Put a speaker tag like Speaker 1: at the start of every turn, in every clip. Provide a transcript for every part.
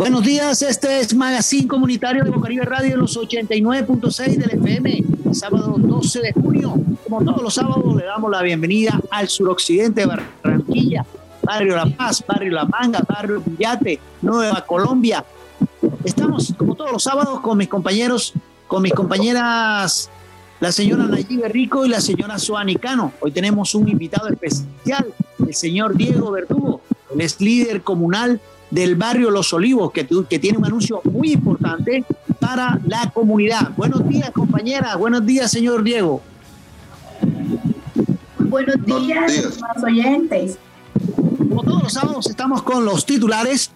Speaker 1: Buenos días, este es Magazine Comunitario de Bocaribe Radio los 89.6 del FM, sábado 12 de junio. Como todos los sábados, le damos la bienvenida al suroccidente de Barranquilla, Barrio La Paz, Barrio La Manga, Barrio Villate, Nueva Colombia. Estamos, como todos los sábados, con mis compañeros, con mis compañeras, la señora Nayibe Rico y la señora Suani Cano. Hoy tenemos un invitado especial, el señor Diego Verdugo. Él es líder comunal del barrio Los Olivos, que, que tiene un anuncio muy importante para la comunidad. Buenos días, compañera. Buenos días, señor Diego.
Speaker 2: Buenos días, oyentes.
Speaker 1: Como todos los sábados, estamos con los titulares.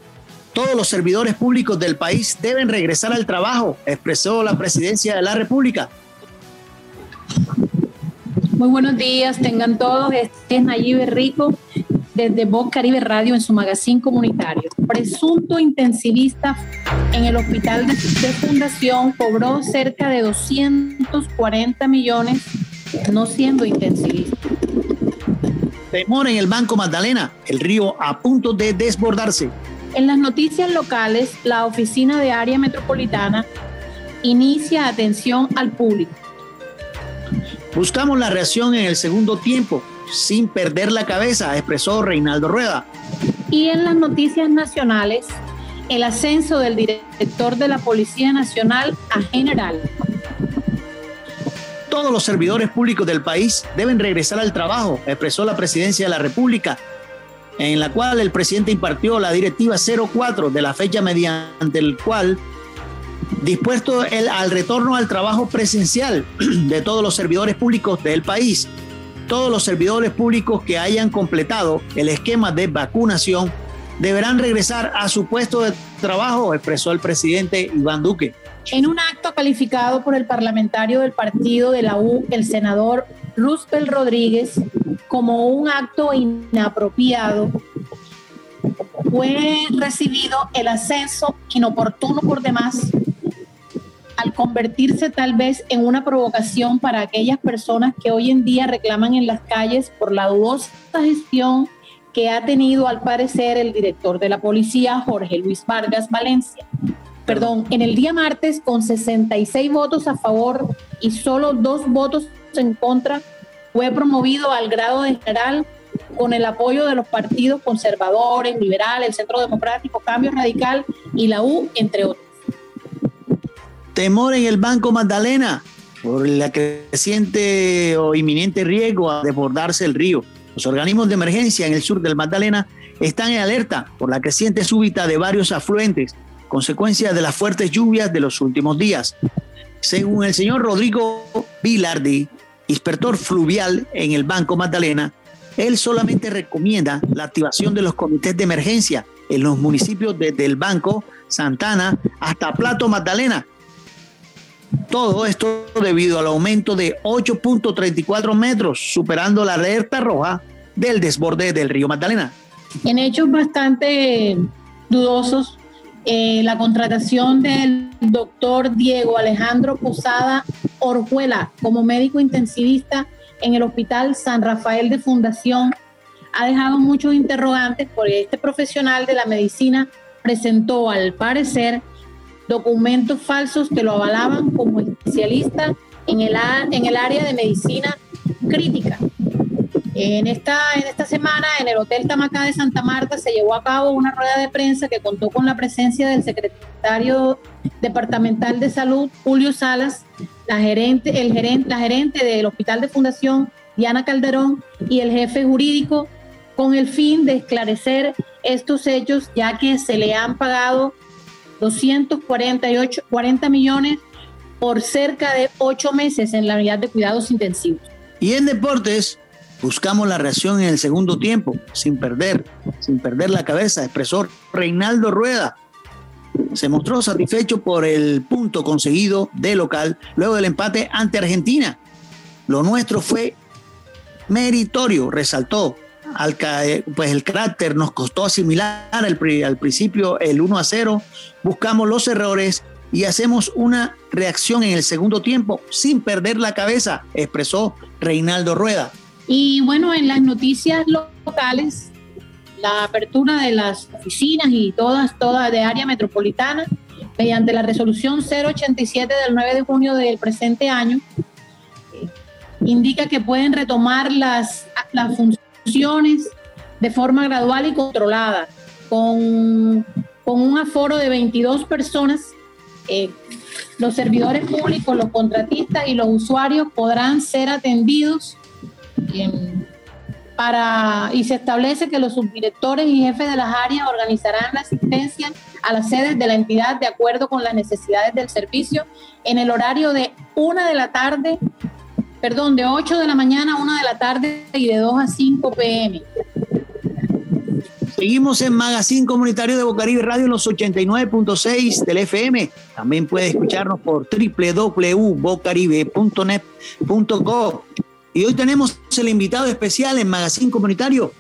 Speaker 1: Todos los servidores públicos del país deben regresar al trabajo, expresó la presidencia de la República.
Speaker 3: Muy buenos días, tengan todos. Este es Nayib Rico desde Voz Caribe Radio en su magazine comunitario. Presunto intensivista en el hospital de, fundación cobró cerca de 240 millones no siendo intensivista.
Speaker 1: Temor en el Banco Magdalena, el río a punto de desbordarse.
Speaker 3: En las noticias locales, la oficina de área metropolitana inicia atención al público.
Speaker 1: Buscamos la reacción en el segundo tiempo sin perder la cabeza, expresó Reinaldo Rueda.
Speaker 3: Y en las noticias nacionales, el ascenso del director de la Policía Nacional a general.
Speaker 1: Todos los servidores públicos del país deben regresar al trabajo, expresó la Presidencia de la República, en la cual el presidente impartió la directiva 04 de la fecha mediante el cual dispuesto el, al retorno al trabajo presencial de todos los servidores públicos del país todos los servidores públicos que hayan completado el esquema de vacunación deberán regresar a su puesto de trabajo, expresó el presidente Iván Duque.
Speaker 3: En un acto calificado por el parlamentario del partido de la U, el senador Roosevelt Rodríguez, como un acto inapropiado, fue recibido el ascenso inoportuno por demás al convertirse tal vez en una provocación para aquellas personas que hoy en día reclaman en las calles por la dudosa gestión que ha tenido al parecer el director de la policía, Jorge Luis Vargas Valencia. Perdón, en el día martes, con 66 votos a favor y solo dos votos en contra, fue promovido al grado de general con el apoyo de los partidos conservadores, liberales, el Centro Democrático, Cambio Radical y la U, entre otros.
Speaker 1: Temor en el Banco Magdalena por la creciente o inminente riesgo a desbordarse el río. Los organismos de emergencia en el sur del Magdalena están en alerta por la creciente súbita de varios afluentes, consecuencia de las fuertes lluvias de los últimos días. Según el señor Rodrigo Vilardi, inspector fluvial en el Banco Magdalena, él solamente recomienda la activación de los comités de emergencia en los municipios desde el Banco, Santana, hasta Plato Magdalena, todo esto debido al aumento de 8.34 metros, superando la alerta roja del desborde del río Magdalena.
Speaker 3: En hechos bastante dudosos, eh, la contratación del doctor Diego Alejandro Posada Orjuela como médico intensivista en el Hospital San Rafael de Fundación ha dejado muchos interrogantes porque este profesional de la medicina presentó al parecer documentos falsos que lo avalaban como especialista en el, en el área de medicina crítica. En esta, en esta semana, en el Hotel Tamacá de Santa Marta, se llevó a cabo una rueda de prensa que contó con la presencia del secretario departamental de salud, Julio Salas, la gerente, el gerente, la gerente del Hospital de Fundación, Diana Calderón, y el jefe jurídico, con el fin de esclarecer estos hechos, ya que se le han pagado 248 40 millones por cerca de ocho meses en la unidad de cuidados intensivos.
Speaker 1: Y en deportes, buscamos la reacción en el segundo tiempo, sin perder, sin perder la cabeza, expresó Reinaldo Rueda. Se mostró satisfecho por el punto conseguido de local luego del empate ante Argentina. Lo nuestro fue meritorio, resaltó al pues el carácter nos costó asimilar al, al principio el 1 a 0, buscamos los errores y hacemos una reacción en el segundo tiempo sin perder la cabeza, expresó Reinaldo Rueda.
Speaker 3: Y bueno, en las noticias locales, la apertura de las oficinas y todas, todas de área metropolitana mediante la resolución 087 del 9 de junio del presente año, eh, indica que pueden retomar las, las funciones de forma gradual y controlada, con, con un aforo de 22 personas. Eh, los servidores públicos, los contratistas y los usuarios podrán ser atendidos en, para, y se establece que los subdirectores y jefes de las áreas organizarán la asistencia a las sedes de la entidad de acuerdo con las necesidades del servicio en el horario de una de la tarde, perdón, de 8 de la mañana a 1 de la tarde y de 2 a 5 pm.
Speaker 1: Seguimos en Magazine Comunitario de Bocaribe Radio en los 89.6 del FM. También puede escucharnos por www.bocaribe.net.co. Y hoy tenemos el invitado especial en Magazine Comunitario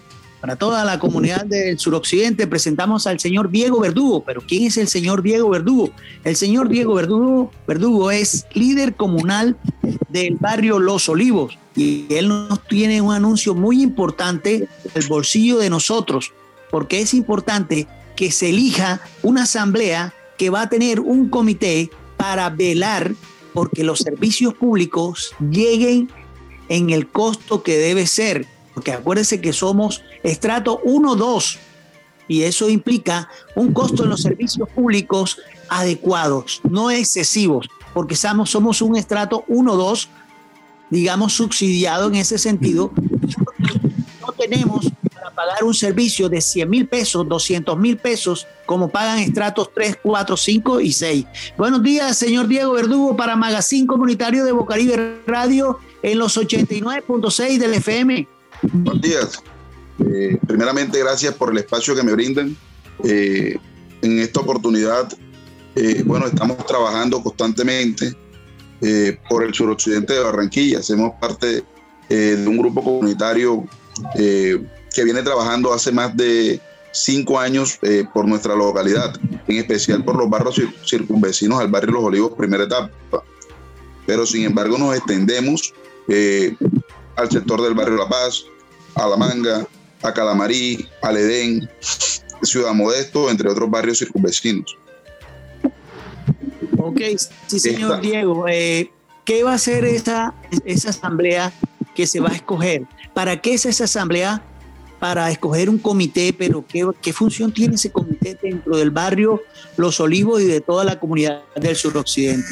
Speaker 1: para toda la comunidad del suroccidente. Presentamos al señor Diego Verdugo. Pero ¿quién es el señor Diego Verdugo? El señor Diego Verdugo, Verdugo es líder comunal del barrio Los Olivos y él nos tiene un anuncio muy importante el bolsillo de nosotros, porque es importante que se elija una asamblea que va a tener un comité para velar porque los servicios públicos lleguen en el costo que debe ser, porque acuérdense que somos estrato 1-2 y eso implica un costo en los servicios públicos adecuados, no excesivos, porque somos, somos un estrato 1-2, digamos, subsidiado en ese sentido. No tenemos para pagar un servicio de 100 mil pesos, 200 mil pesos, como pagan estratos 3, 4, 5 y 6. Buenos días, señor Diego Verdugo, para Magazine Comunitario de Bocaribe Radio en los 89.6 del FM.
Speaker 4: Buenos días. Eh, primeramente, gracias por el espacio que me brindan. Eh, en esta oportunidad, eh, bueno, estamos trabajando constantemente por el suroccidente de Barranquilla. Hacemos parte de un grupo comunitario que viene trabajando hace más de cinco años por nuestra localidad, en especial por los barrios circunvecinos al barrio Los Olivos, primera etapa. Pero sin embargo nos extendemos eh, al sector del barrio La Paz, a La Manga, a Calamarí, al Edén, Ciudad Modesto, entre otros barrios circunvecinos.
Speaker 1: Ok, sí, señor Diego. Eh, ¿Qué va a ser esa, esa asamblea que se va a escoger? ¿Para qué es esa asamblea? Para escoger un comité, pero ¿qué, qué función tiene ese comité dentro del barrio Los Olivos y de toda la comunidad del suroccidente?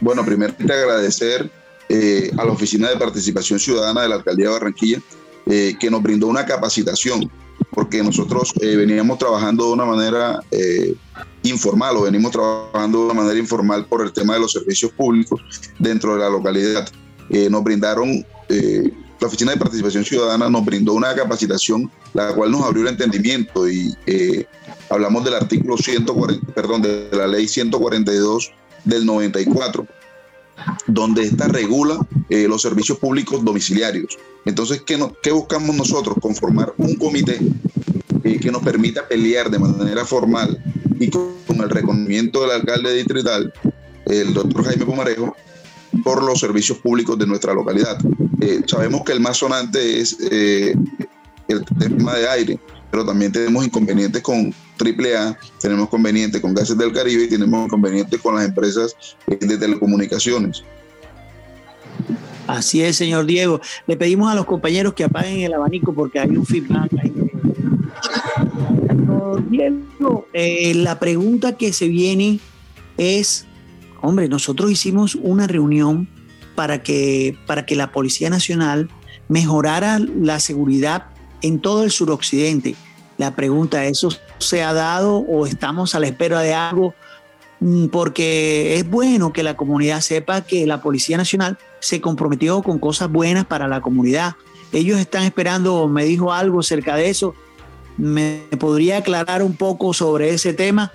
Speaker 4: Bueno, primero agradecer eh, a la Oficina de Participación Ciudadana de la Alcaldía de Barranquilla, eh, que nos brindó una capacitación, porque nosotros eh, veníamos trabajando de una manera informal o venimos trabajando de una manera informal por el tema de los servicios públicos dentro de la localidad. nos brindaron, la Oficina de Participación Ciudadana nos brindó una capacitación, la cual nos abrió el entendimiento y hablamos del artículo 140, perdón, de la ley 142 del 94 donde esta regula eh, los servicios públicos domiciliarios. Entonces, ¿qué, qué buscamos nosotros? Conformar un comité eh, que nos permita pelear de manera formal y con, el reconocimiento del alcalde distrital, el doctor Jaime Pomarejo, por los servicios públicos de nuestra localidad. Eh, sabemos que el más sonante es el tema de aire, pero también tenemos inconvenientes con AAA, tenemos inconvenientes con Gases del Caribe y tenemos inconvenientes con las empresas eh, de telecomunicaciones.
Speaker 1: Así es, señor Diego. Le pedimos a los compañeros que apaguen el abanico porque hay un feedback ahí. Diego, eh, la pregunta que se viene es, hombre, nosotros hicimos una reunión para que, para que la Policía Nacional mejorara la seguridad en todo el suroccidente. La pregunta, ¿eso se ha dado o estamos a la espera de algo? Mm, porque es bueno que la comunidad sepa que la Policía Nacional se comprometió con cosas buenas para la comunidad. Ellos están esperando, me dijo algo acerca de eso. ¿Me podría aclarar un poco sobre ese tema?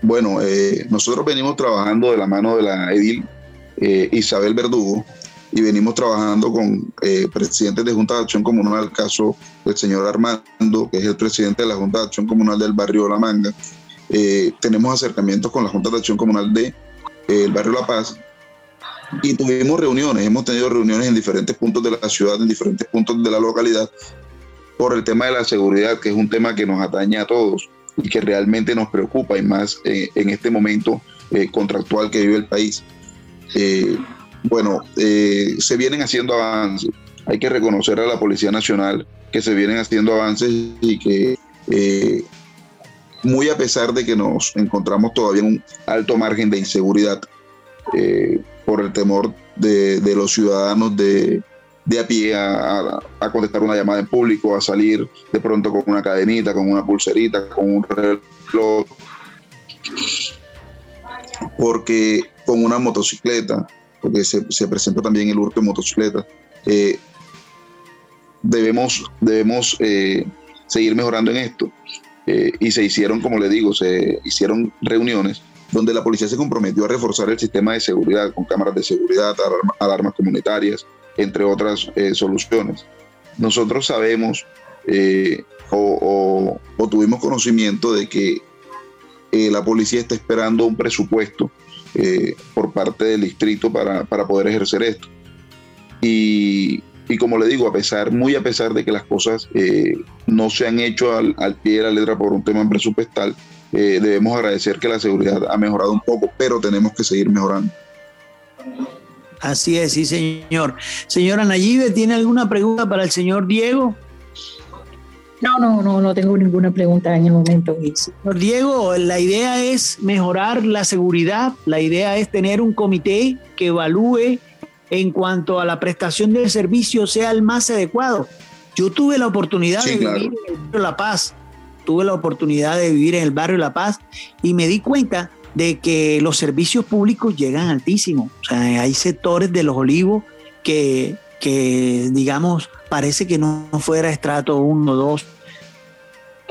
Speaker 4: Bueno, eh, nosotros venimos trabajando de la mano de la edil eh, Isabel Verdugo, y venimos trabajando con eh, presidentes de Junta de Acción Comunal, el caso del señor Armando, que es el presidente de la Junta de Acción Comunal del barrio La Manga. Eh, tenemos acercamientos con la Junta de Acción Comunal del de, eh, barrio La Paz y tuvimos reuniones, hemos tenido reuniones en diferentes puntos de la ciudad, en diferentes puntos de la localidad, por el tema de la seguridad, que es un tema que nos atañe a todos y que realmente nos preocupa y más eh, en este momento eh, contractual que vive el país. Eh, bueno, se vienen haciendo avances. Hay que reconocer a la Policía Nacional que se vienen haciendo avances y que muy a pesar de que nos encontramos todavía en un alto margen de inseguridad por el temor de, los ciudadanos de, de a pie a, contestar una llamada en público, a salir de pronto con una cadenita, con una pulserita, con un reloj, porque con una motocicleta, porque se, se presenta también el hurto de motocicleta, eh, debemos, debemos eh, seguir mejorando en esto. Eh, y se hicieron, como le digo, se hicieron reuniones donde la policía se comprometió a reforzar el sistema de seguridad con cámaras de seguridad, alarmas comunitarias, entre otras eh, soluciones. Nosotros sabemos o, tuvimos conocimiento de que la policía está esperando un presupuesto por parte del distrito para, poder ejercer esto. Y, como le digo, a pesar, muy a pesar de que las cosas no se han hecho al, al, pie de la letra por un tema presupuestal, debemos agradecer que la seguridad ha mejorado un poco, pero tenemos que seguir mejorando.
Speaker 1: Así es, sí, señor. Señora Nayibe, ¿tiene alguna pregunta para el señor Diego?
Speaker 3: No, no, no, no tengo ninguna pregunta en el momento.
Speaker 1: Señor Diego, la idea es mejorar la seguridad, la idea es tener un comité que evalúe en cuanto a la prestación del servicio sea el más adecuado. Yo tuve la oportunidad de vivir en el barrio La Paz, tuve la oportunidad de vivir en el barrio La Paz y me di cuenta de que los servicios públicos llegan altísimos. O sea, hay sectores de los olivos que, digamos, parece que no fuera estrato 1 o 2.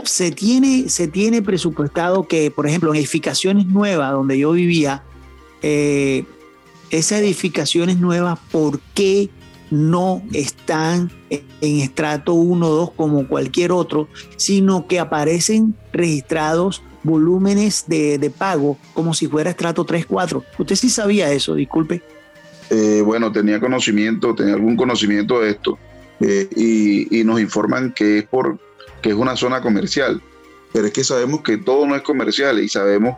Speaker 1: Se tiene, se tiene presupuestado que, por ejemplo, en edificaciones nuevas donde yo vivía, eh, esas edificaciones nuevas, ¿por qué no están en estrato 1 o 2 como cualquier otro, sino que aparecen registrados volúmenes de, pago como si fuera estrato 3, 4. Usted sí sabía eso, disculpe.
Speaker 4: Eh, bueno, tenía conocimiento, tenía algún conocimiento de esto eh, y, nos informan que es por que es una zona comercial, pero es que sabemos que todo no es comercial y sabemos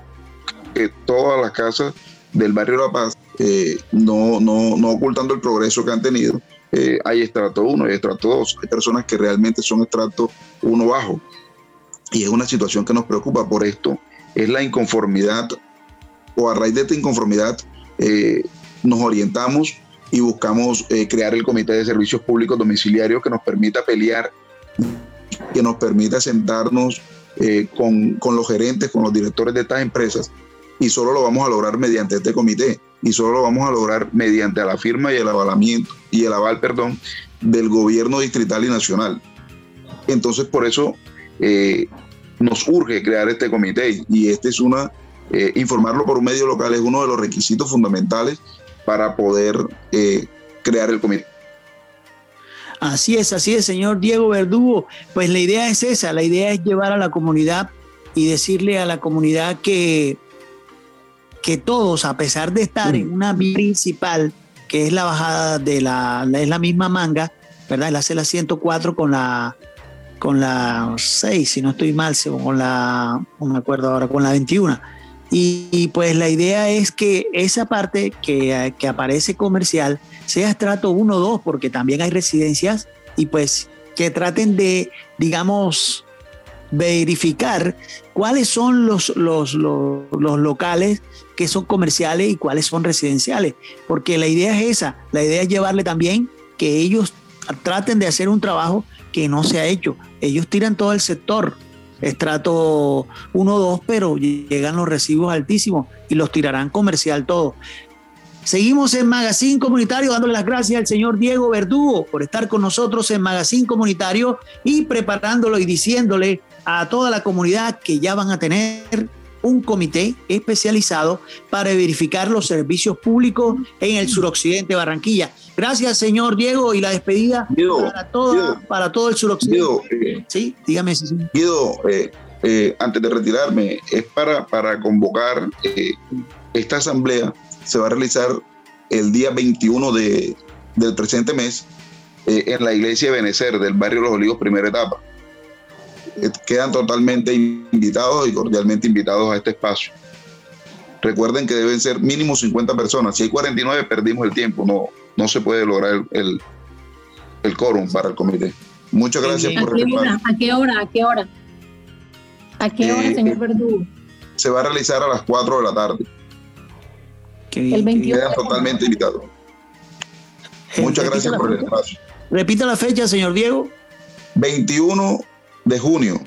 Speaker 4: que todas las casas del barrio La Paz, eh, no, no, no ocultando el progreso que han tenido, hay estrato 1 y estrato 2. Hay personas que realmente son estrato 1 bajo. Y es una situación que nos preocupa por esto, es la inconformidad o a raíz de esta inconformidad eh, nos orientamos y buscamos eh, crear el Comité de Servicios Públicos Domiciliarios que nos permita pelear, que nos permita sentarnos eh, con, con, los gerentes, con los directores de estas empresas y solo lo vamos a lograr mediante este comité y solo lo vamos a lograr mediante la firma y el avalamiento y el aval, perdón, del gobierno distrital y nacional. Entonces, por eso eh, nos urge crear este comité y este es una, eh, informarlo por un medio local es uno de los requisitos fundamentales para poder crear el comité.
Speaker 1: Así es, así es, señor Diego Verdugo. Pues la idea es esa, la idea es llevar a la comunidad y decirle a la comunidad que, que todos, a pesar de estar en una vía principal, que es la bajada de la, es la misma manga, ¿verdad? La hace la 104 con la con la 6, si no estoy mal, con la, no me acuerdo ahora, con la 21. Y, pues la idea es que esa parte que, que aparece comercial sea estrato 1 o 2, porque también hay residencias y pues que traten de, digamos, verificar cuáles son los, los, los, los, locales que son comerciales y cuáles son residenciales. Porque la idea es esa, la idea es llevarle también que ellos traten de hacer un trabajo que no se ha hecho. Ellos tiran todo el sector, estrato 1 2, pero llegan los recibos altísimos y los tirarán comercial todo. Seguimos en Magazine Comunitario dándole las gracias al señor Diego Verdugo por estar con nosotros en Magazine Comunitario y preparándolo y diciéndole a toda la comunidad que ya van a tener un comité especializado para verificar los servicios públicos en el suroccidente de Barranquilla. Gracias, señor Diego, y la despedida para, todo, para todo el suroccidente.
Speaker 4: Eh, sí, dígame. Sí, Guido, eh, eh, antes de retirarme, es para, para convocar esta asamblea. Se va a realizar el día 21 de, del presente mes eh, en la iglesia de Benecer del barrio Los Olivos, primera etapa. Eh, quedan totalmente invitados y cordialmente invitados a este espacio. Recuerden que deben ser mínimo 50 personas. Si hay 49, perdimos el tiempo. No, no se puede lograr el, el, quórum para el comité. Muchas gracias
Speaker 3: por ¿A qué, hora, ¿A qué hora? ¿A qué hora? ¿A qué hora, eh, señor Verdugo?
Speaker 4: Se va a realizar a las 4 de la tarde. el 21. Quedan totalmente invitados. Muchas gracias por el espacio.
Speaker 1: Repita la fecha, señor Diego.
Speaker 4: 21 de junio.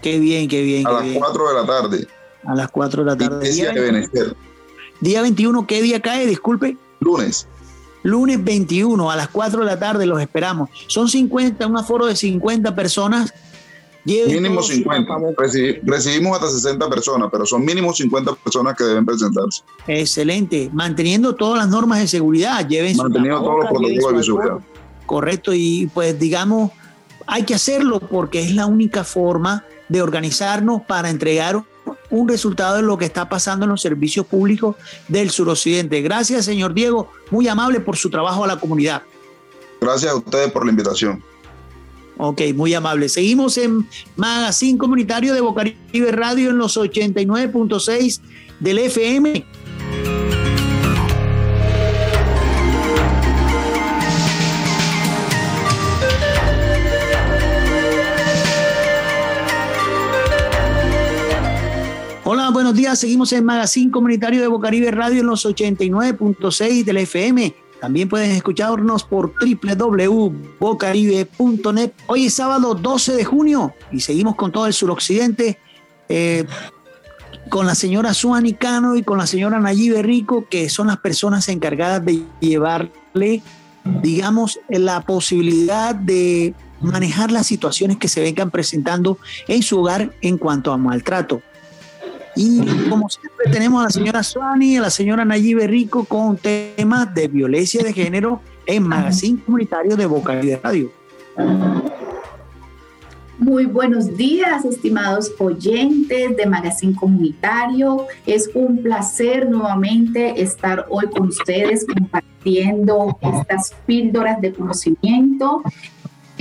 Speaker 1: Qué bien, qué bien.
Speaker 4: A las 4 de la tarde.
Speaker 1: A las 4 de la tarde. Día, día 21, ¿qué día cae? Disculpe.
Speaker 4: Lunes.
Speaker 1: Lunes 21 a las 4 de la tarde los esperamos. Son 50, un aforo de 50 personas.
Speaker 4: mínimo 50. recibimos hasta 60 personas, pero son mínimo 50 personas que deben presentarse.
Speaker 1: Excelente. Manteniendo todas las normas de seguridad. Lleven
Speaker 4: Manteniendo todos los protocolos de seguridad.
Speaker 1: Correcto. Y pues digamos, hay que hacerlo porque es la única forma de organizarnos para entregar un resultado de lo que está pasando en los servicios públicos del suroccidente. Gracias, señor Diego, muy amable por su trabajo a la comunidad.
Speaker 4: Gracias a ustedes por la invitación.
Speaker 1: Ok, muy amable. Seguimos en Magazine Comunitario de Bocaribe Radio en los 89.6 del FM. Días. Seguimos en Magazine Comunitario de Bocaribe Radio en los 89.6 del FM. También pueden escucharnos por www.bocaribe.net. Hoy es sábado 12 de junio y seguimos con todo el suroccidente. Eh, con la señora Suani Cano y con la señora Nayibe Rico, que son las personas encargadas de llevarle, digamos, la posibilidad de manejar las situaciones que se vengan presentando en su hogar en cuanto a maltrato. Y como siempre tenemos a la señora Suani y a la señora Nayibe Rico con temas de violencia de género en Magazine Comunitario de Boca Radio.
Speaker 2: Muy buenos días, estimados oyentes de Magazine Comunitario. Es un placer nuevamente estar hoy con ustedes compartiendo estas píldoras de conocimiento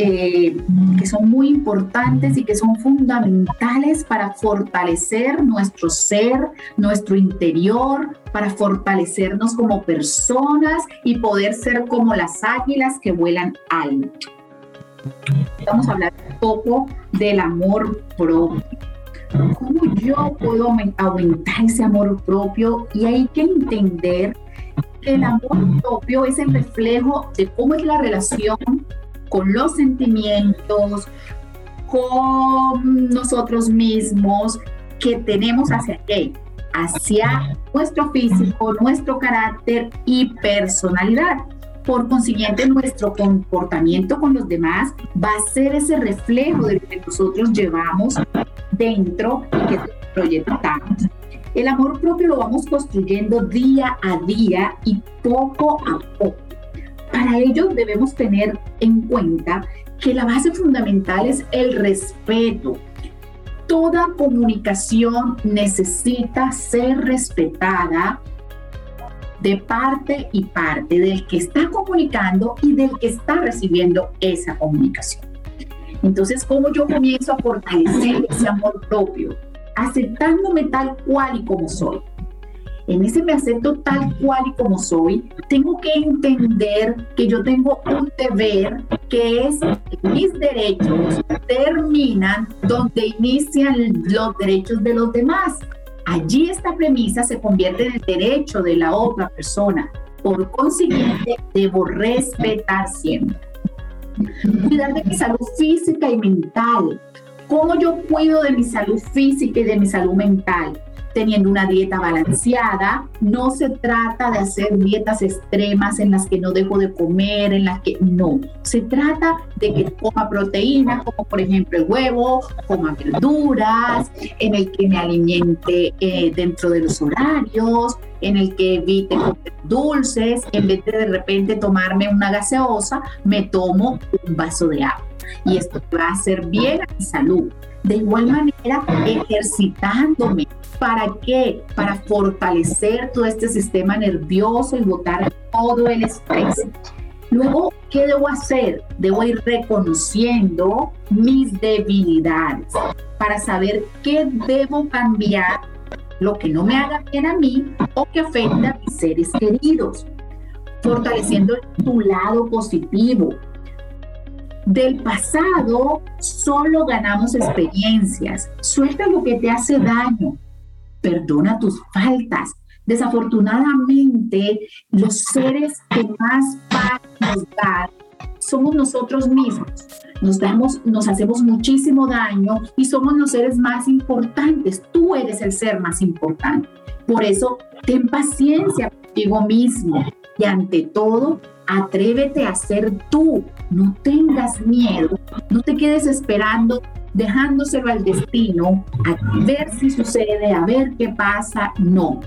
Speaker 2: eh, que son muy importantes y que son fundamentales para fortalecer nuestro ser, nuestro interior, para fortalecernos como personas y poder ser como las águilas que vuelan alto. Vamos a hablar un poco del amor propio. ¿Cómo yo puedo aumentar ese amor propio? Y hay que entender que el amor propio es el reflejo de cómo es la relación con los sentimientos, con nosotros mismos que tenemos hacia qué? Hacia nuestro físico, nuestro carácter y personalidad. Por consiguiente, nuestro comportamiento con los demás va a ser ese reflejo de lo que nosotros llevamos dentro y que proyectamos. El amor propio lo vamos construyendo día a día y poco a poco. Para ello debemos tener en cuenta que la base fundamental es el respeto. Toda comunicación necesita ser respetada de parte y parte del que está comunicando y del que está recibiendo esa comunicación. Entonces, ¿cómo yo comienzo a fortalecer ese amor propio? Aceptándome tal cual y como soy en ese me acepto tal cual y como soy, tengo que entender que yo tengo un deber que es mis derechos terminan donde inician los derechos de los demás. Allí esta premisa se convierte en el derecho de la otra persona. Por consiguiente, debo respetar siempre. Cuidar de mi salud física y mental. ¿Cómo yo cuido de mi salud física y de mi salud mental? Teniendo una dieta balanceada. No se trata de hacer dietas extremas en las que no dejo de comer, en las que no. Se trata de que coma proteínas, como por ejemplo el huevo, coma verduras, en el que me alimente eh, dentro de los horarios, en el que evite comer dulces, en vez de de repente tomarme una gaseosa, me tomo un vaso de agua. Y esto va a hacer bien a mi salud. De igual manera, ejercitándome, ¿Para qué? Para fortalecer todo este sistema nervioso y botar todo el estrés. Luego, ¿qué debo hacer? Debo ir reconociendo mis debilidades para saber qué debo cambiar, lo que no me haga bien a mí o que afecte a mis seres queridos, fortaleciendo tu lado positivo. Del pasado solo ganamos experiencias. Suelta lo que te hace daño. Perdona tus faltas Desafortunadamente, los seres que más paz nos dan somos nosotros mismos. Nos damos, nos hacemos muchísimo daño y somos los seres más importantes. Tú eres el ser más importante. Por eso, ten paciencia contigo mismo y ante todo, atrévete a ser tú. No tengas miedo, no te quedes esperando dejándoselo al destino, a ver si sucede, a ver qué pasa. No,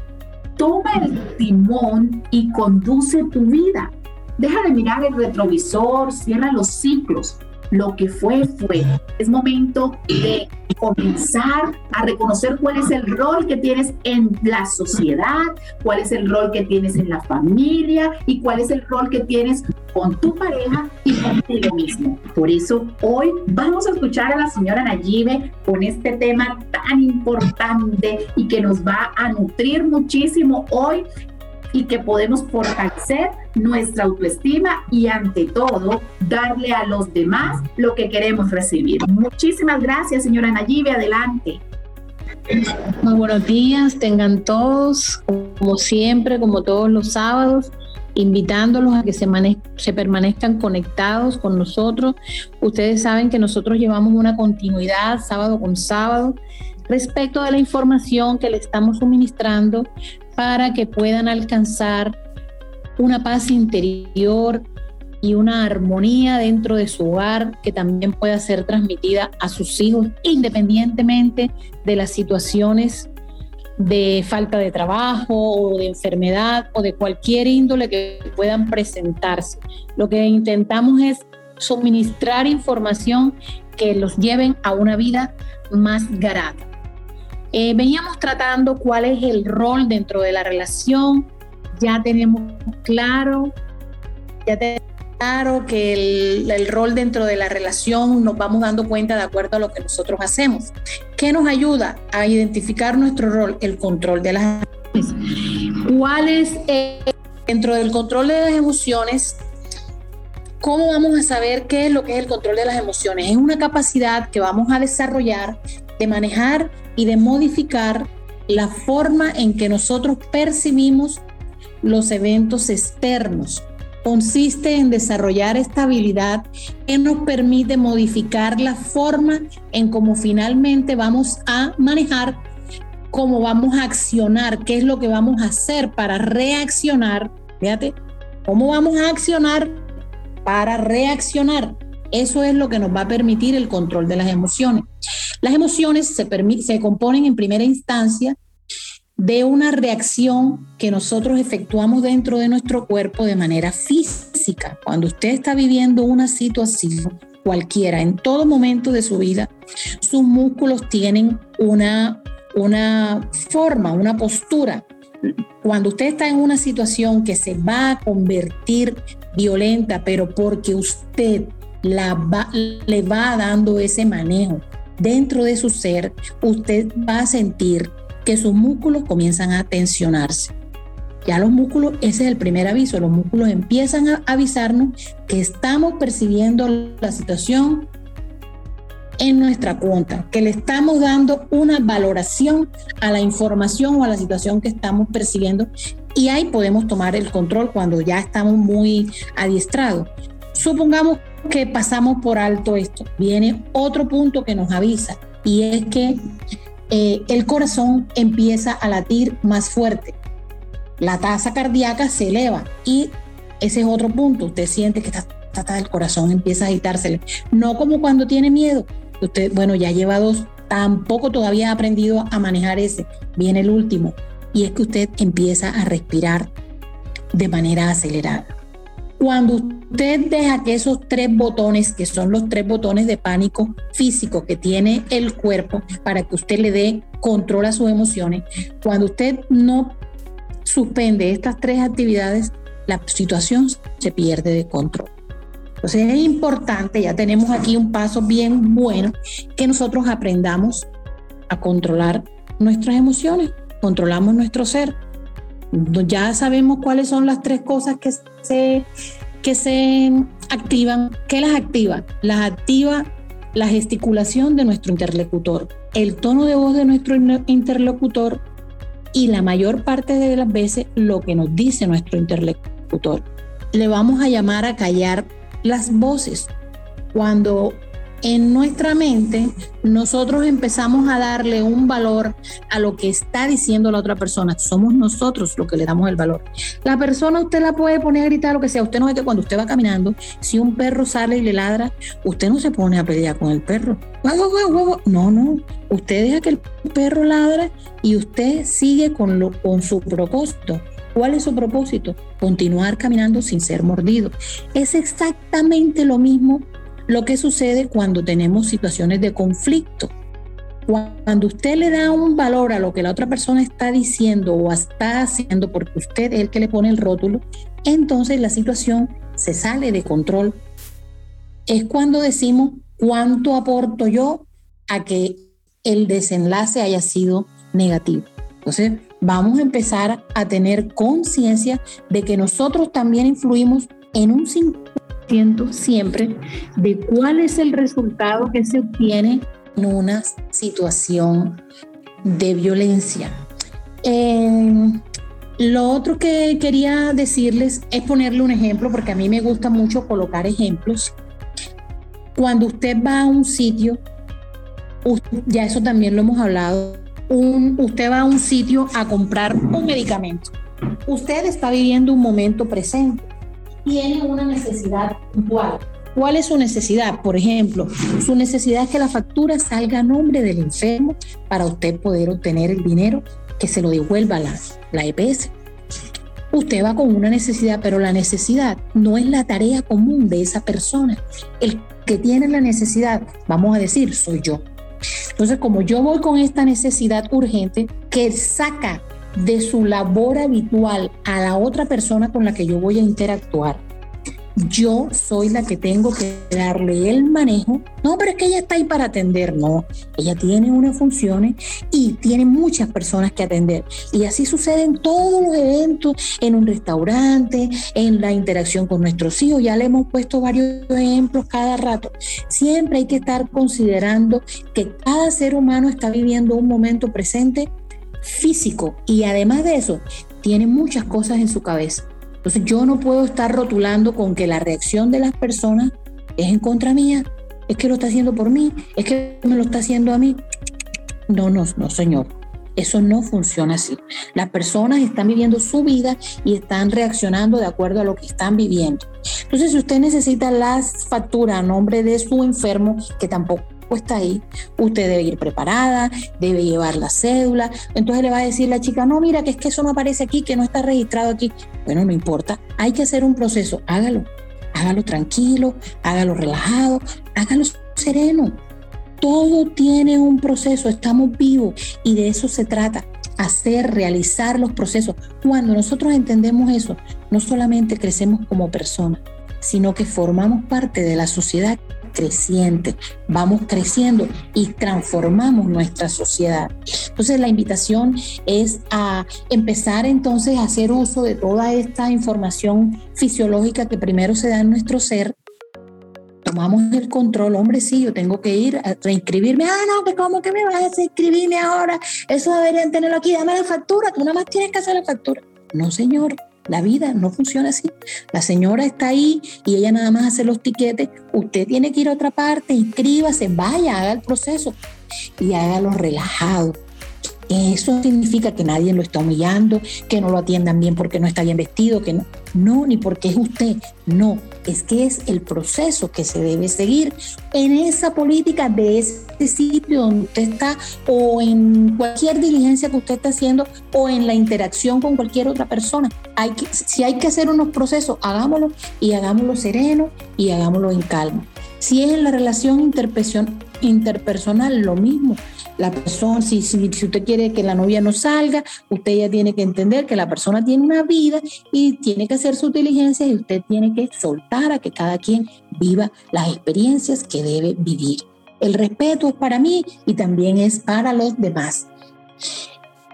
Speaker 2: toma el timón y conduce tu vida. Deja de mirar el retrovisor, cierra los ciclos. Lo que fue, fue. Es momento de comenzar a reconocer cuál es el rol que tienes en la sociedad, cuál es el rol que tienes en la familia y cuál es el rol que tienes con tu pareja y contigo mismo. Por eso hoy vamos a escuchar a la señora Nayibe con este tema tan importante y que nos va a nutrir muchísimo hoy y que podemos fortalecer nuestra autoestima y ante todo darle a los demás lo que queremos recibir. Muchísimas gracias, señora Nayibe. Adelante.
Speaker 3: Muy buenos días, tengan todos, como siempre, como todos los sábados, invitándolos a que se, se permanezcan conectados con nosotros. Ustedes saben que nosotros llevamos una continuidad sábado con sábado respecto de la información que le estamos suministrando para que puedan alcanzar una paz interior y una armonía dentro de su hogar que también pueda ser transmitida a sus hijos independientemente de las situaciones de falta de trabajo o de enfermedad o de cualquier índole que puedan presentarse. Lo que intentamos es suministrar información que los lleven a una vida más grata. Eh, veníamos tratando cuál es el rol dentro de la relación, ya tenemos claro, ya tenemos claro que el, el, rol dentro de la relación nos vamos dando cuenta de acuerdo a lo que nosotros hacemos. ¿Qué nos ayuda a identificar nuestro rol? El control de las emociones. ¿Cuál es eh, dentro del control de las emociones? ¿Cómo vamos a saber qué es lo que es el control de las emociones? Es una capacidad que vamos a desarrollar de manejar y de modificar la forma en que nosotros percibimos los eventos externos. Consiste en desarrollar esta habilidad que nos permite modificar la forma en cómo finalmente vamos a manejar, cómo vamos a accionar, qué es lo que vamos a hacer para reaccionar. Fíjate, cómo vamos a accionar para reaccionar. Eso es lo que nos va a permitir el control de las emociones. Las emociones se, se componen en primera instancia de una reacción que nosotros efectuamos dentro de nuestro cuerpo de manera física. Cuando usted está viviendo una situación cualquiera, en todo momento de su vida, sus músculos tienen una, una forma, una postura. Cuando usted está en una situación que se va a convertir violenta, pero porque usted la le va dando ese manejo dentro de su ser, usted va a sentir que sus músculos comienzan a tensionarse. Ya los músculos, ese es el primer aviso, los músculos empiezan a avisarnos que estamos percibiendo la situación en nuestra cuenta, que le estamos dando una valoración a la información o a la situación que estamos percibiendo y ahí podemos tomar el control cuando ya estamos muy adiestrados. Supongamos que pasamos por alto esto. Viene otro punto que nos avisa y es que eh, el corazón empieza a latir más fuerte. La tasa cardíaca se eleva y ese es otro punto. Usted siente que está, el corazón empieza a agitársele. No como cuando tiene miedo. Usted, bueno, ya lleva dos, tampoco todavía ha aprendido a manejar ese. Viene el último. Y es que usted empieza a respirar de manera acelerada. Cuando usted deja que esos tres botones, que son los tres botones de pánico físico que tiene el cuerpo para que usted le dé control a sus emociones, cuando usted no suspende estas tres actividades, la situación se pierde de control. Entonces es importante, ya tenemos aquí un paso bien bueno, que nosotros aprendamos a controlar nuestras emociones, controlamos nuestro ser. Ya sabemos cuáles son las tres cosas que se, que se activan. ¿Qué las activa? Las activa la gesticulación de nuestro interlocutor, el tono de voz de nuestro interlocutor y la mayor parte de las veces lo que nos dice nuestro interlocutor. Le vamos a llamar a callar las voces. Cuando en nuestra mente nosotros empezamos a darle un valor a lo que está diciendo la otra persona. Somos nosotros los que le damos el valor. La persona usted la puede poner a gritar lo que sea. Usted no ve que cuando usted va caminando, si un perro sale y le ladra, usted no se pone a pelear con el perro. No, no. Usted deja que el perro ladra y usted sigue con, lo, con su propósito. ¿Cuál es su propósito? Continuar caminando sin ser mordido. Es exactamente lo mismo lo que sucede cuando tenemos situaciones de conflicto. Cuando usted le da un valor a lo que la otra persona está diciendo o está haciendo, porque usted es el que le pone el rótulo, entonces la situación se sale de control. Es cuando decimos cuánto aporto yo a que el desenlace haya sido negativo. Entonces, vamos a empezar a tener conciencia de que nosotros también influimos en un siempre de cuál es el resultado que se obtiene en una situación de violencia. Em, lo otro que quería decirles es ponerle un ejemplo, porque a mí me gusta mucho colocar ejemplos. Cuando usted va a un sitio, ya eso también lo hemos hablado, usted va a un sitio a comprar un medicamento. Usted está viviendo un momento presente tiene una necesidad puntual. ¿Cuál es su necesidad? Por ejemplo, su necesidad es que la factura salga a nombre del enfermo para usted poder obtener el dinero que se lo devuelva la, la EPS. Usted va con una necesidad, pero la necesidad no es la tarea común de esa persona. El que tiene la necesidad, vamos a decir, soy yo. Entonces, como yo voy con esta necesidad urgente que saca de su labor habitual a la otra persona con la que yo voy a interactuar, yo soy la que tengo que darle el manejo. No, pero es que ella está ahí para atender. No, ella tiene unas funciones y tiene muchas personas que atender. Y así sucede en todos los eventos, en un restaurante, en la interacción con nuestros hijos. Ya le hemos puesto varios ejemplos cada rato. Siempre hay que estar considerando que cada ser humano está viviendo un momento presente físico y además de eso, tiene muchas cosas en su cabeza. Entonces yo no puedo estar rotulando con que la reacción de las personas es en contra mía, es que lo está haciendo por mí, es que me lo está haciendo a mí. No, no, no, señor. Eso no funciona así. Las personas están viviendo su vida y están reaccionando de acuerdo a lo que están viviendo. Entonces, si usted necesita las facturas a nombre de su enfermo, que tampoco está ahí, usted debe ir preparada, debe llevar la cédula. Entonces le va a decir la chica, no, mira, que es que eso no aparece aquí, que no está registrado aquí. Bueno, no importa, hay que hacer un proceso, hágalo, hágalo tranquilo, hágalo relajado, hágalo sereno. Todo tiene un proceso, estamos vivos y de eso se trata hacer, realizar los procesos. Cuando nosotros entendemos eso, no solamente crecemos como personas, sino que formamos parte de la sociedad creciente, vamos creciendo y transformamos nuestra sociedad. Entonces la invitación es a empezar entonces a hacer uso de toda esta información fisiológica que primero se da en nuestro ser tomamos el control, hombre, sí, yo tengo que ir a reinscribirme. Ah, no, que cómo que me vas a inscribirme ahora. Eso deberían tenerlo aquí, dame la factura, tú nada más tienes que hacer la factura. No, señor, la vida no funciona así. La señora está ahí y ella nada más hace los tiquetes. Usted tiene que ir a otra parte, inscríbase, vaya, haga el proceso y hágalo relajado. Eso significa que nadie lo está humillando, que no lo atiendan bien porque no está bien vestido, que no, no, ni porque es usted, no, es que es el proceso que se debe seguir en esa política de ese sitio donde usted está o en cualquier diligencia que usted está haciendo o en la interacción con cualquier otra persona. Hay que, si hay que hacer unos procesos, hagámoslo y hagámoslo sereno y hagámoslo en calma. Si es en la relación interpersonal, lo mismo la persona, si, si, usted quiere que la novia no salga, usted ya tiene que entender que la persona tiene una vida y tiene que hacer su diligencia y usted tiene que soltar a que cada quien viva las experiencias que debe vivir. El respeto es para mí y también es para los demás.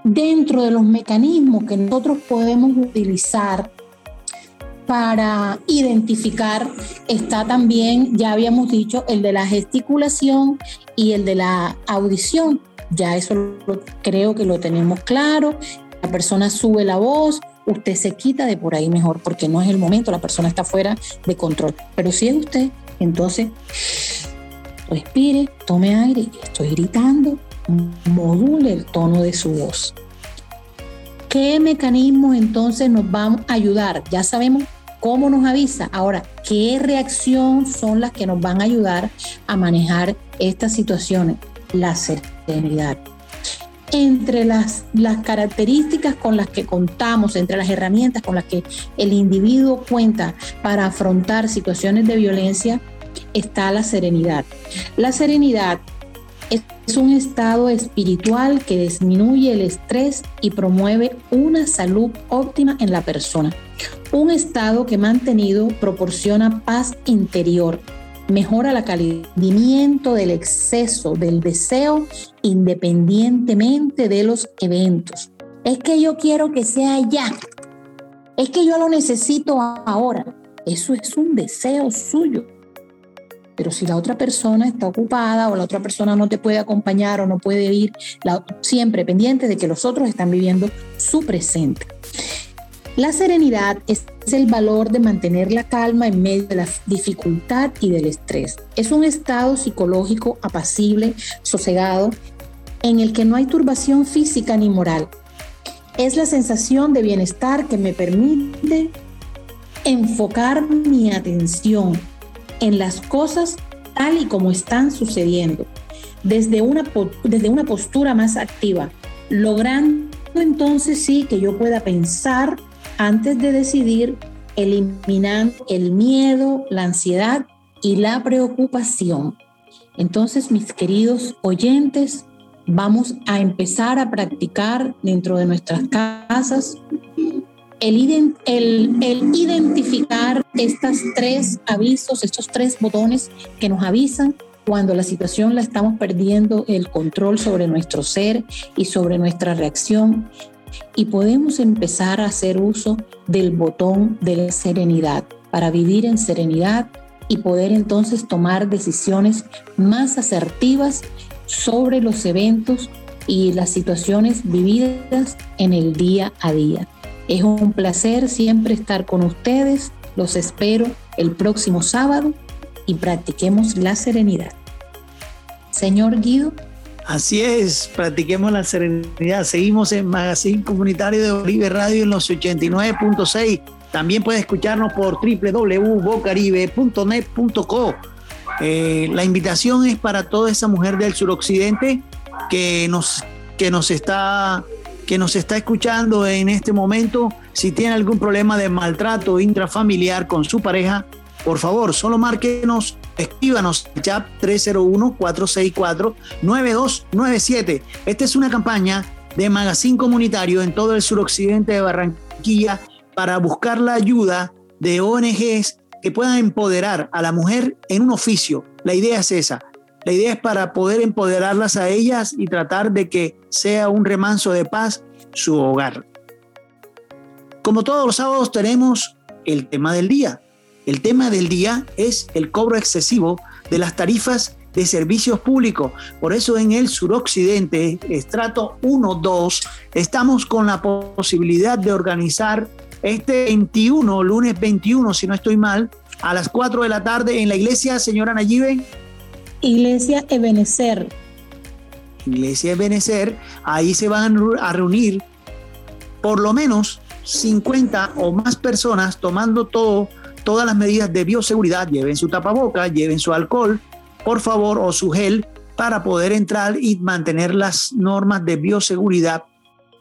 Speaker 3: Dentro de los mecanismos que nosotros podemos utilizar para identificar está también, ya habíamos dicho, el de la gesticulación y el de la audición. Ya eso creo que lo tenemos claro. La persona sube la voz, usted se quita de por ahí mejor, porque no es el momento, la persona está fuera de control. Pero si es usted, entonces respire, tome aire, estoy gritando, module el tono de su voz. ¿Qué mecanismos entonces nos van a ayudar? Ya sabemos cómo nos avisa. Ahora, ¿qué reacción son las que nos van a ayudar a manejar estas situaciones? La serenidad entre las, las características con las que contamos, entre las herramientas con las que el individuo cuenta para afrontar situaciones de violencia, está la serenidad. La serenidad es un estado espiritual que disminuye el estrés y promueve una salud óptima en la persona. Un estado que mantenido proporciona paz interior, mejora la calidad del exceso del deseo independientemente de los eventos. Es que yo quiero que sea ya. Es que yo lo necesito ahora. Eso es un deseo suyo. Pero si la otra persona está ocupada o la otra persona no te puede acompañar o no puede ir, siempre pendiente de que los otros están viviendo su presente. La serenidad es el valor de mantener la calma en medio de la dificultad y del estrés. Es un estado psicológico apacible, sosegado, en el que no hay turbación física ni moral. Es la sensación de bienestar que me permite enfocar mi atención en las cosas tal y como están sucediendo, desde una, desde una postura más activa, logrando entonces sí que yo pueda pensar antes de decidir, eliminando el miedo, la ansiedad y la preocupación. Entonces, mis queridos oyentes, vamos a empezar a practicar dentro de nuestras casas el, el, identificar estos tres avisos, estos tres botones que nos avisan cuando la situación la estamos perdiendo el control sobre nuestro ser y sobre nuestra reacción y podemos empezar a hacer uso del botón de la serenidad para vivir en serenidad y poder entonces tomar decisiones más asertivas sobre los eventos y las situaciones vividas en el día a día. Es un placer siempre estar con ustedes. Los espero el próximo sábado y practiquemos la serenidad. Señor Guido.
Speaker 1: Así es, practiquemos la serenidad. Seguimos en Magazine Comunitario de Bolivia Radio en los 89.6. También puede escucharnos por www.bocaribe.net.co. Eh, la invitación es para toda esa mujer del suroccidente que nos, que nos está que nos está escuchando en este momento, si tiene algún problema de maltrato intrafamiliar con su pareja, por favor, solo márquenos escríbanos chat 301-464-9297. Esta es una campaña de magazine comunitario en todo el suroccidente de Barranquilla para buscar la ayuda de ONGs que puedan empoderar a la mujer en un oficio. La idea es esa. La idea es para poder empoderarlas a ellas y tratar de que sea un remanso de paz su hogar. Como todos los sábados tenemos el tema del día. El tema del día es el cobro excesivo de las tarifas de servicios públicos. Por eso en el suroccidente, estrato 1-2, estamos con la posibilidad de organizar este 21, lunes 21, si no estoy mal, a las 4 de la tarde en la iglesia, señora Nayibe.
Speaker 5: Iglesia Ebenecer.
Speaker 1: Iglesia Ebenecer, ahí se van a reunir por lo menos 50 o más personas tomando todo todas las medidas de bioseguridad, lleven su tapaboca, lleven su alcohol, por favor, o su gel para poder entrar y mantener las normas de bioseguridad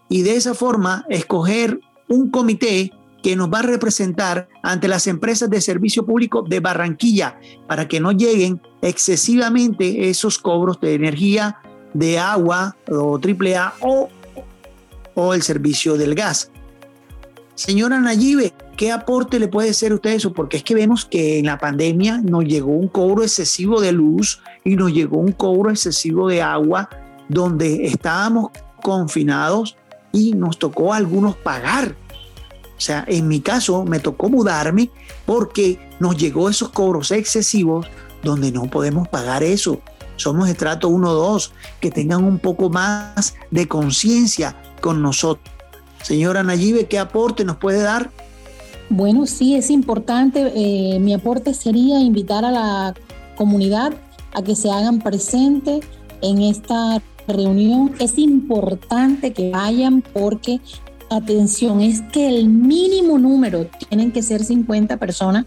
Speaker 1: y de esa forma escoger un comité que nos va a representar ante las empresas de servicio público de Barranquilla para que no lleguen excesivamente esos cobros de energía, de agua o AAA o, o el servicio del gas. Señora Nayibe, ¿qué aporte le puede a usted eso? Porque es que vemos que en la pandemia nos llegó un cobro excesivo de luz y nos llegó un cobro excesivo de agua donde estábamos confinados y nos tocó a algunos pagar. O sea, en mi caso me tocó mudarme porque nos llegó esos cobros excesivos donde no podemos pagar eso. Somos estrato 1 2, que tengan un poco más de conciencia con nosotros. Señora Nayibe, ¿qué aporte nos puede dar?
Speaker 3: Bueno, sí, es importante. Eh, mi aporte sería invitar a la comunidad a que se hagan presentes en esta reunión. Es importante que vayan porque, atención, es que el mínimo número tienen que ser 50 personas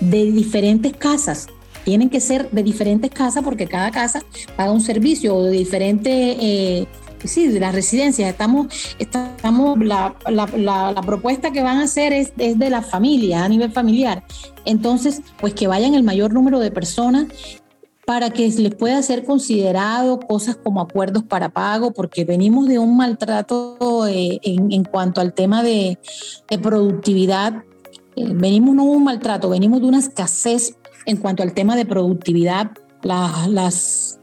Speaker 3: de diferentes casas. Tienen que ser de diferentes casas porque cada casa paga un servicio o de diferentes eh, sí, de las residencias. Estamos, estamos la, la, propuesta que van a hacer es, es, de la familia, a nivel familiar. Entonces, pues que vayan el mayor número de personas para que les pueda ser considerado cosas como acuerdos para pago, porque venimos de un maltrato eh, en, en, cuanto al tema de, de productividad. Eh, venimos no un maltrato, venimos de una escasez en cuanto al tema de productividad. las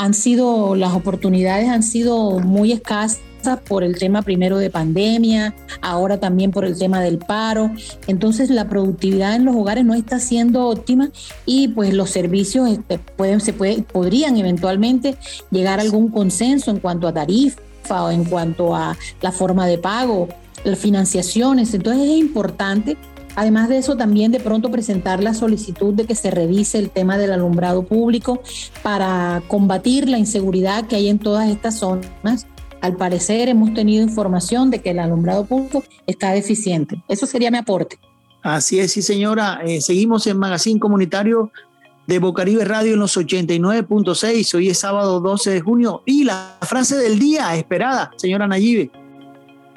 Speaker 3: han sido, las oportunidades han sido muy escasas por el tema primero de pandemia, ahora también por el tema del paro. Entonces la productividad en los hogares no está siendo óptima y pues los servicios este, pueden, se puede, podrían eventualmente llegar a algún consenso en cuanto a tarifa o en cuanto a la forma de pago, las financiaciones. Entonces es importante Además de eso, también de pronto presentar la solicitud de que se revise el tema del alumbrado público para combatir la inseguridad que hay en todas estas zonas. Al parecer hemos tenido información de que el alumbrado público está deficiente. Eso sería mi aporte.
Speaker 1: Así es, sí señora. Eh, seguimos en Magazine Comunitario de Bocaribe Radio en los 89.6. Hoy es sábado 12 de junio. Y la frase del día esperada, señora Nayibe.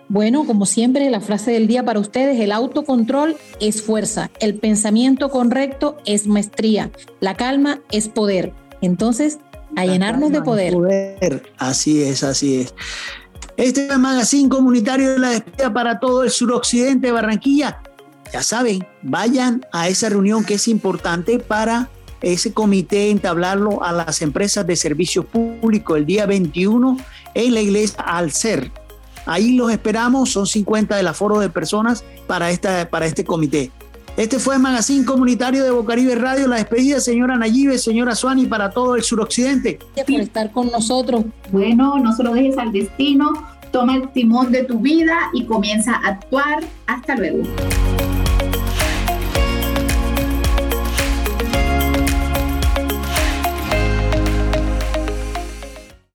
Speaker 3: Bueno, como siempre, la frase del día para ustedes, el autocontrol es fuerza, el pensamiento correcto es maestría, la calma es poder. Entonces, a llenarnos de poder. poder.
Speaker 1: Así es, así es. Este es el magazine comunitario de la despedida para todo el suroccidente de Barranquilla. Ya saben, vayan a esa reunión que es importante para ese comité entablarlo a las empresas de servicio público el día 21 en la iglesia Alcer Ahí los esperamos, son 50 del aforo de personas para, esta, para este comité. Este fue el Magazine Comunitario de Bocaribe Radio. La despedida, señora Nayibe, señora Suani, para todo el suroccidente.
Speaker 3: Gracias por estar con nosotros.
Speaker 2: Bueno, no se lo dejes al destino, toma el timón de tu vida y comienza a actuar. Hasta luego.